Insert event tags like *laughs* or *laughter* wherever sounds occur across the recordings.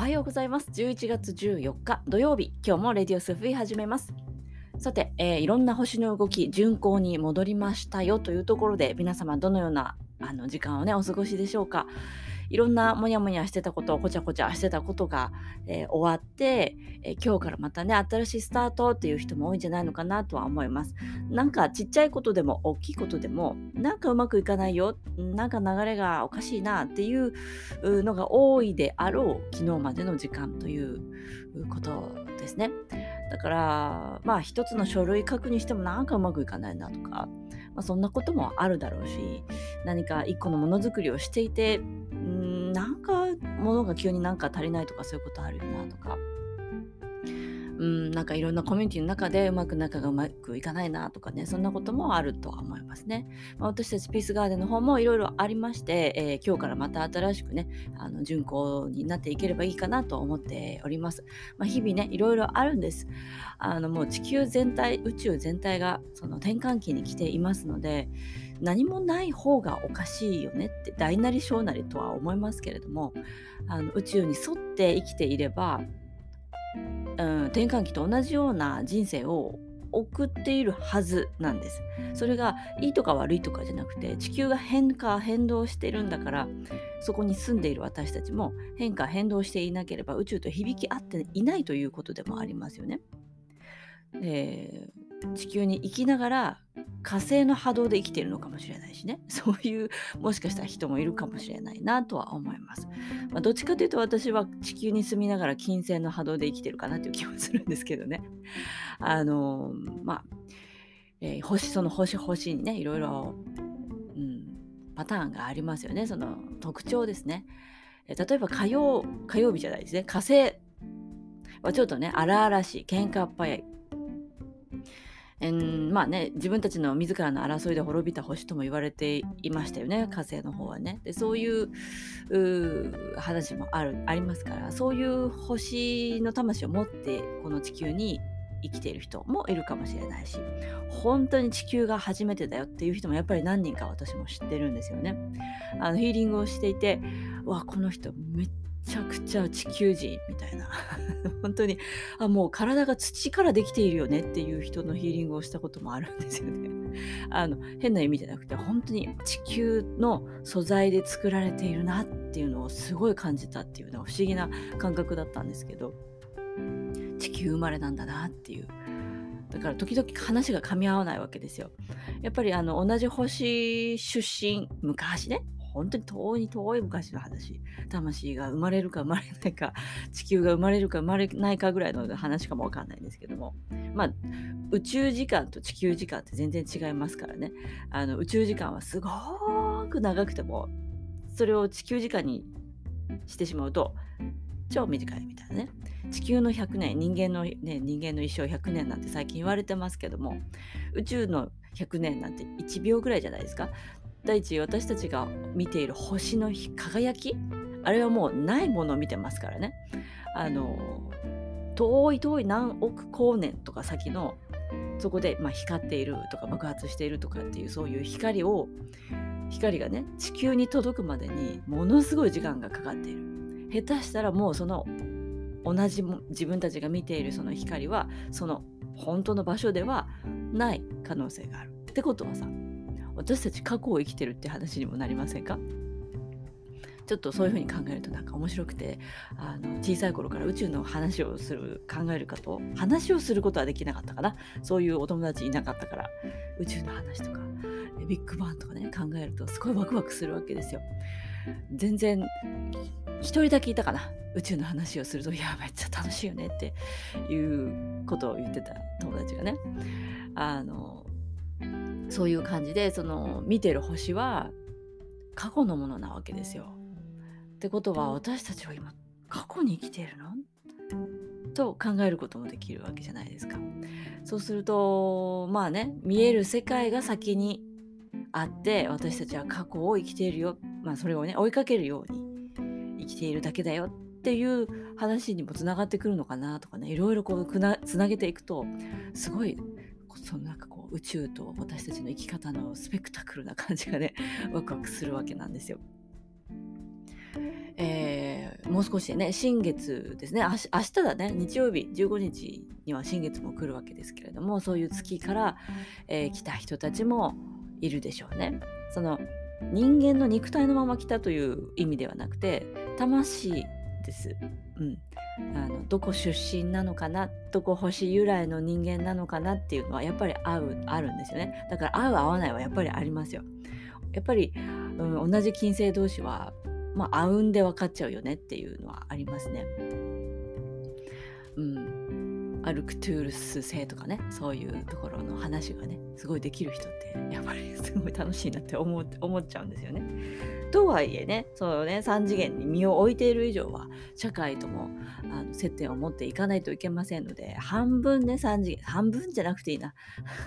はようございます。11月14日土曜日、今日もレディオスフィ始めます。さて、えー、いろんな星の動き、巡行に戻りましたよというところで、皆様どのようなあの時間をね、お過ごしでしょうか。いろんなモヤモヤしてたこと、こちゃこちゃしてたことが、えー、終わって、えー、今日からまたね、新しいスタートっていう人も多いんじゃないのかなとは思います。なんかちっちゃいことでも大きいことでも、なんかうまくいかないよ、なんか流れがおかしいなっていうのが多いであろう昨日までの時間ということですね。だからまあ一つの書類書くにしてもなんかうまくいかないなとか、まあ、そんなこともあるだろうし何か一個のものづくりをしていてなんか物が急になんか足りないとかそういうことあるよなとか。うん、なんかいろんなコミュニティの中でうまく仲がうまくいかないなとかね、そんなこともあるとは思いますね。まあ、私たちピースガーデンの方もいろいろありまして、えー、今日からまた新しくね、あの巡行になっていければいいかなと思っております。まあ、日々ね、いろいろあるんです。あのもう地球全体、宇宙全体がその転換期に来ていますので、何もない方がおかしいよねって大なり小なりとは思いますけれどもあの宇宙に沿って生きていればうん、転換期と同じような人生を送っているはずなんです。それがいいとか悪いとかじゃなくて地球が変化変動してるんだからそこに住んでいる私たちも変化変動していなければ宇宙と響き合っていないということでもありますよね。えー、地球に生きながら火星の波動で生きてるのかもしれないしね。*laughs* そういうもしかしたら人もいるかもしれないなとは思います、まあ、どっちかというと私は地球に住みながら金星の波動で生きてるかなという気もするんですけどね。*laughs* あのー、まあ、えー、星その星星にねいろいろ、うん、パターンがありますよね。その特徴ですね、えー、例えば火曜火曜日じゃないですね。火星はちょっとね荒々しい喧嘩っ早い。ん。まあね自分たちの自らの争いで滅びた星とも言われていましたよね火星の方はね。でそういう話もあるありますからそういう星の魂を持ってこの地球に生きている人もいるかもしれないし本当に地球が初めてだよっていう人もやっぱり何人か私も知ってるんですよね。あのヒーリングをしていてわこの人めっちゃくちゃ地球人みたいな *laughs* 本当にあもう体が土からできているよねっていう人のヒーリングをしたこともあるんですよね。*laughs* あの変な意味じゃなくて本当に地球の素材で作られているなっていうのをすごい感じたっていうのは不思議な感覚だったんですけど地球生まれなんだなっていう。だから時々話が噛み合わないわけですよ。やっぱりあの同じ星出身昔ね本当に遠い遠い昔の話。魂が生まれるか生まれないか *laughs* 地球が生まれるか生まれないかぐらいの話かもわかんないんですけども。まあ宇宙時間と地球時間って全然違いますからね。あの宇宙時間はすごく長くてもそれを地球時間にしてしまうと超短いみたいなね。地球の100年人間のね人間の一生100年なんて最近言われてますけども宇宙の100年なんて1秒ぐらいじゃないですか。第一私たちが見ている星の輝き？あれはもうないものを見てますからね。あの遠い遠い何億光年とか先のそこで、まあ、光っているとか爆発しているとかっていうそういう光を光がね地球に届くまでにものすごい時間がかかっている。下手したらもうその同じ自分たちが見ているその光はその本当の場所ではない可能性がある。ってことはさ私たち過去を生きてるって話にもなりませんか？ちょっとそういうふうに考えるとなんか面白くてあの小さい頃から宇宙の話をする考えるかと話をすることはできなかったかな？そういうお友達いなかったから宇宙の話とかビッグバンとかね考えるとすごいワクワクするわけですよ。全然一人だけいたかな？宇宙の話をするといやめっちゃ楽しいよねっていうことを言ってた友達がね。あのそういう感じでその見てる星は過去のものなわけですよ。ってことは私たちは今過去に生きているの？と考えることもできるわけじゃないですか。そうするとまあね見える世界が先にあって私たちは過去を生きているよ、まあ、それをね追いかけるように生きているだけだよ。っていう話にもつながってくるのかなとかねいろいろこうつなげていくとすごいそのなんかこう宇宙と私たちの生き方のスペクタクルな感じがねワクワクするわけなんですよ。えー、もう少しでね新月ですね明日だね日曜日15日には新月も来るわけですけれどもそういう月から、えー、来た人たちもいるでしょうね。その人間の肉体のまま来たという意味ではなくて魂です。うん、あのどこ出身なのかなどこ星由来の人間なのかなっていうのはやっぱり合うあるんですよね。だから合う合わないはやっぱりありますよ。やっぱり、うん、同じ金星同士はまあ合うんで分かっちゃうよねっていうのはありますね。アルクトゥールス星とかねそういうところの話がねすごいできる人ってやっぱりすごい楽しいなって思思っちゃうんですよね。とはいえねそうね3次元に身を置いている以上は社会ともあの接点を持っていかないといけませんので半分ね3次元半分じゃなくていいな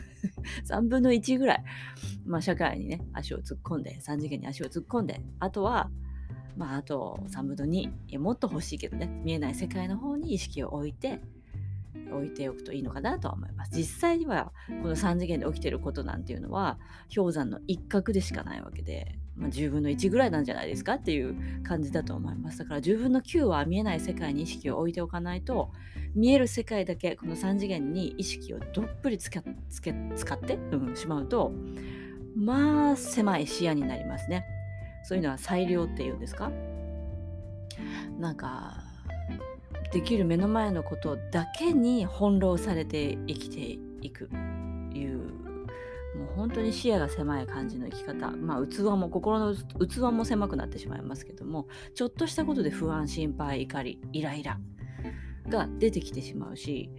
*laughs* 3分の1ぐらい、まあ、社会にね足を突っ込んで3次元に足を突っ込んであとはまああと3分の2いやもっと欲しいけどね見えない世界の方に意識を置いて置いておくといいのかなとは思います。実際にはこの3次元で起きてることなんていうのは氷山の一角でしかないわけで、まあ、10分の1ぐらいなんじゃないですかっていう感じだと思います。だから10分の9は見えない世界に意識を置いておかないと見える世界だけこの3次元に意識をどっぷりつけつけ使って、うん、しまうとまあ狭い視野になりますね。そういうのは裁量っていうんですか？なんかできる目の前のことだけに翻弄されて生きていく。いうもう本当に視野が狭い感じの生き方。まあ器も心の器も狭くなってしまいますけどもちょっとしたことで不安心配怒りイライラが出てきてしまうし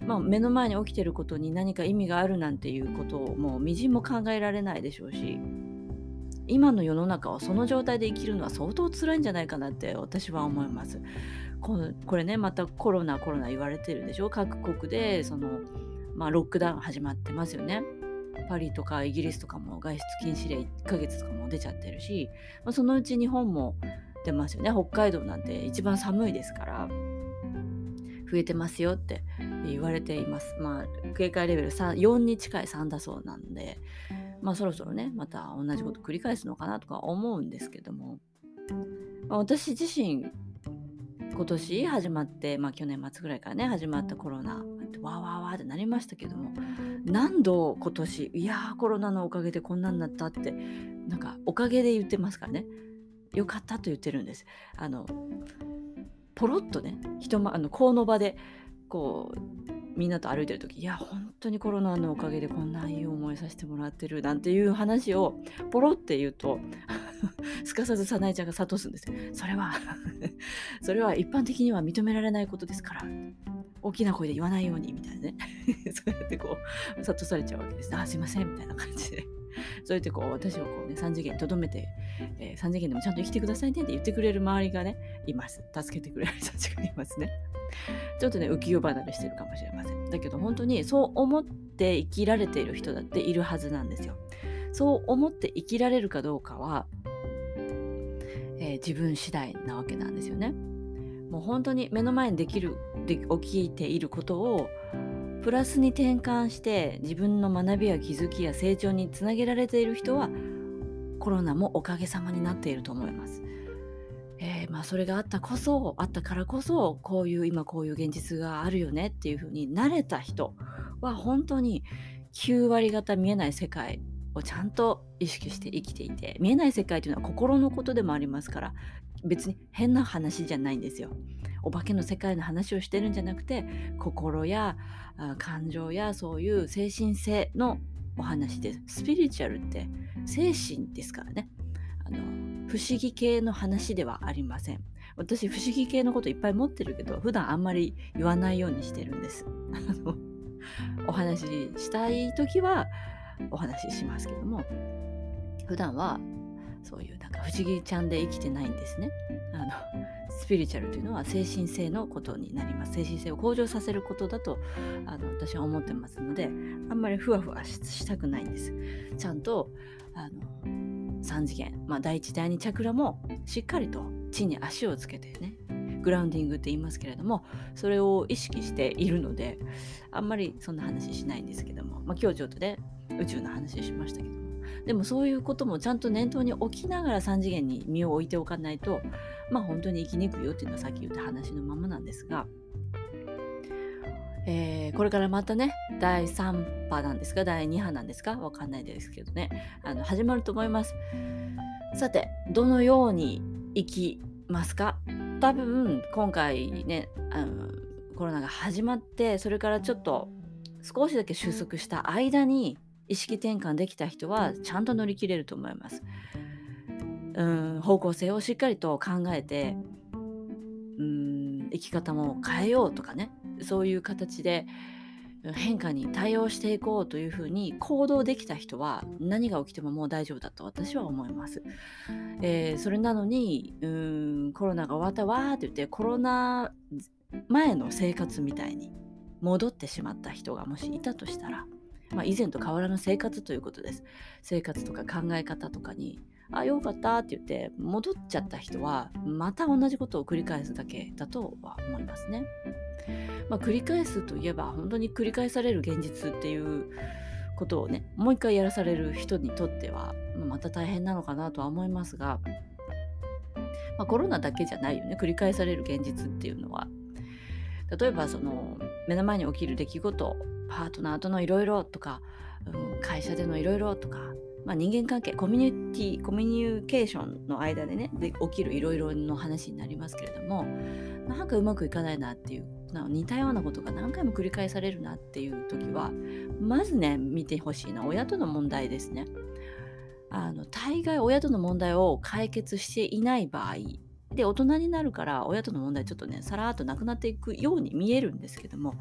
まあ、目の前に起きてることに何か意味があるなんていうことをもうみじんも考えられないでしょうし今の世の中はその状態で生きるのは相当辛いんじゃないかなって私は思います。これねまたコロナコロナ言われてるでしょ？各国でその、まあ、ロックダウン始まってますよね。パリとかイギリスとかも外出禁止令1ヶ月とかも出ちゃってるし、まあ、そのうち日本も出ますよね北海道なんて一番寒いですから増えてますよって言われています。まあ警戒レベル3 4に近い3だそうなんでまあそろそろねまた同じこと繰り返すのかなとか思うんですけども、まあ、私自身今年始まって、まあ、去年末ぐらいからね始まったコロナわーわーわーってなりましたけども何度今年いやーコロナのおかげでこんなになったってなんかおかげで言ってますからね。よかったと言ってるんです。あのポロッとね人もあのこの場でこうみんなと歩いてる時いや本当にコロナのおかげでこんないい思いさせてもらってるなんていう話をポロって言うと *laughs* すかさず早苗ちゃんが諭すんです。それは *laughs* それは一般的には認められないことですから大きな声で言わないようにみたいなね。*laughs* そうやってこう諭されちゃうわけです。あすいませんみたいな感じで。そうやってこう私をこうね3次元にとどめて、えー、3次元でもちゃんと生きてくださいねって言ってくれる周りがねいます。助けてくれる人たちがいますね。ちょっとね浮世離れしてるかもしれません。だけど本当にそう思って生きられている人だっているはずなんですよ。そう思って生きられるかどうかはえー、自分次第なわけなんですよね。もう本当に目の前にできるで起きていることをプラスに転換して自分の学びや気づきや成長につなげられている人はコロナもおかげさまになっていると思います。えー、まあ、それがあったこそあったからこそこういう今こういう現実があるよねっていうふうに慣れた人は本当に9割方見えない世界をちゃんと意識して生きていて見えない世界というのは心のことでもありますから別に変な話じゃないんですよ。お化けの世界の話をしてるんじゃなくて心や感情やそういう精神性のお話です。スピリチュアルって精神ですからね。あの不思議系の話ではありません。私不思議系のこといっぱい持ってるけど普段あんまり言わないようにしてるんです。お話ししたい時はお話ししますけども普段はそういうなんか不思議ちゃんで生きてないんですね。あのスピリチュアルというのは精神性のことになります。精神性を向上させることだとあの私は思ってますのであんまりふわふわしたくないんです。ちゃんとあの3次元、まあ、第一第二チャクラもしっかりと地に足をつけてねグラウンディングって言いますけれどもそれを意識しているのであんまりそんな話しないんですけども、まあ、今日ちょっとね宇宙の話しましたけどでもそういうこともちゃんと念頭に置きながら3次元に身を置いておかないとまあ本当に生きにくいよっていうのはさっき言った話のままなんですが、えー、これからまたね第3波なんですか第2波なんですかわかんないですけどねあの始まると思います。さてどのように生きますか？多分今回ねあのコロナが始まってそれからちょっと少しだけ収束した間に意識転換できた人はちゃんと乗り切れると思います。うん方向性をしっかりと考えてうん生き方も変えようとかねそういう形で変化に対応していこうというふうに行動できた人は何が起きてももう大丈夫だと私は思います。えー、それなのにうんコロナが終わったわーって言ってコロナ前の生活みたいに戻ってしまった人がもしいたとしたら、まあ、以前と変わらぬ生活ということです。生活とか考え方とかにあよかったって言って戻っちゃった人はまた同じことを繰り返すだけだとは思いますね。まあ、繰り返すといえば本当に繰り返される現実っていうことをねもう一回やらされる人にとってはまた大変なのかなとは思いますが、まあ、コロナだけじゃないよね繰り返される現実っていうのは例えばその目の前に起きる出来事パートナーとのいろいろとか、うん、会社でのいろいろとか、まあ、人間関係コミュニティコミュニケーションの間でねで起きるいろいろの話になりますけれどもなんかうまくいかないなっていう似たようなことが何回も繰り返されるなっていう時はまずね見てほしいのは親との問題ですね。あの大概親との問題を解決していない場合で大人になるから親との問題ちょっとねさらっとなくなっていくように見えるんですけども、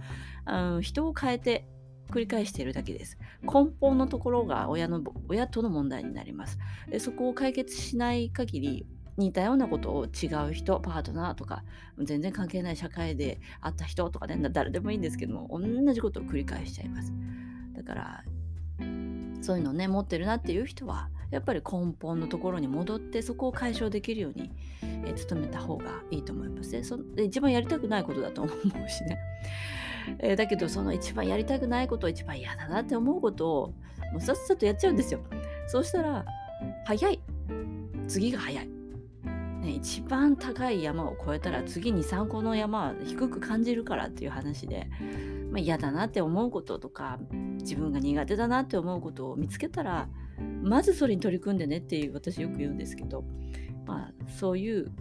うん、人を変えて繰り返しているだけです。根本のところが親の親との問題になります。でそこを解決しない限り似たようなことを違う人パートナーとか全然関係ない社会で会った人とかね誰でもいいんですけども同じことを繰り返しちゃいますだからそういうのね持ってるなっていう人はやっぱり根本のところに戻ってそこを解消できるように、えー、努めた方がいいと思いますね。そで一番やりたくないことだと思うしね、*laughs* えー、だけどその一番やりたくないこと一番嫌だなって思うことをもうさっさとやっちゃうんですよ。そうしたら早い。次が早い。ね、一番高い山を越えたら次に3個の山は低く感じるからっていう話で、まあ、嫌だなって思うこととか自分が苦手だなって思うことを見つけたらまずそれに取り組んでねっていう私よく言うんですけど、まあ、そういう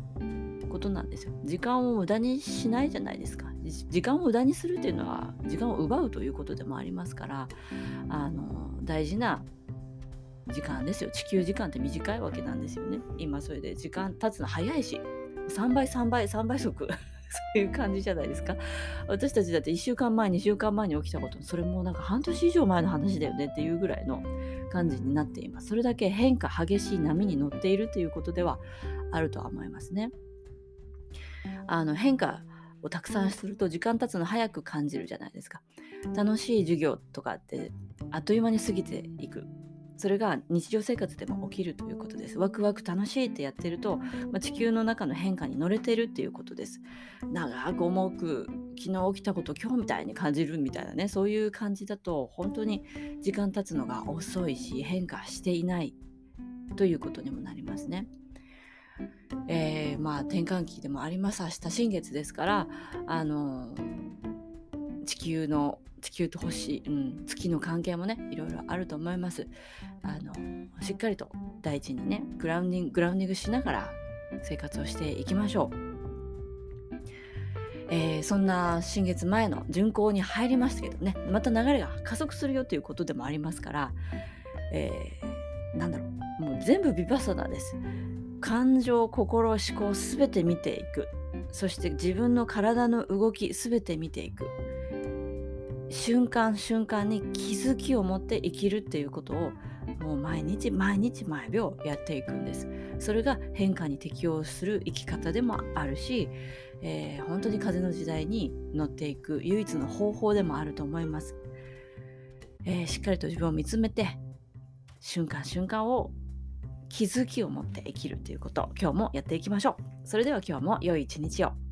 ことなんですよ。時間を無駄にしないじゃないですか。時間を無駄にするっていうのは時間を奪うということでもありますからあの大事な時間ですよ。地球時間って短いわけなんですよね。今それで時間経つの早いし3倍3倍3倍速。*laughs* そういう感じじゃないですか。私たちだって1週間前2週間前に起きたことそれもなんか半年以上前の話だよねっていうぐらいの感じになっています。それだけ変化激しい波に乗っているということではあるとは思いますね。あの変化をたくさんすると時間経つの早く感じるじゃないですか。楽しい授業とかってあっという間に過ぎていく。それが日常生活でも起きるということです。ワクワク楽しいってやってると、まあ、地球の中の変化に乗れてるっていうことです。長く重く昨日起きたこと今日みたいに感じるみたいなねそういう感じだと本当に時間経つのが遅いし変化していないということにもなりますね。えー、まあ転換期でもあります明日新月ですからあの地球の地球と星、うん、月の関係もねいろいろあると思います。あのしっかりと大地にねグラウンディンググラウンディングしながら生活をしていきましょう、えー、そんな新月前の巡行に入りましたけどねまた流れが加速するよということでもありますから、えー、なんだろうもう全部ビパサナです。感情心思考すべて見ていく。そして自分の体の動きすべて見ていく。瞬間瞬間に気づきを持って生きるっていうことをもう毎日毎日毎秒やっていくんです。それが変化に適応する生き方でもあるし、えー、本当に風の時代に乗っていく唯一の方法でもあると思います、えー、しっかりと自分を見つめて瞬間瞬間を気づきを持って生きるということ今日もやっていきましょう。それでは今日も良い一日を。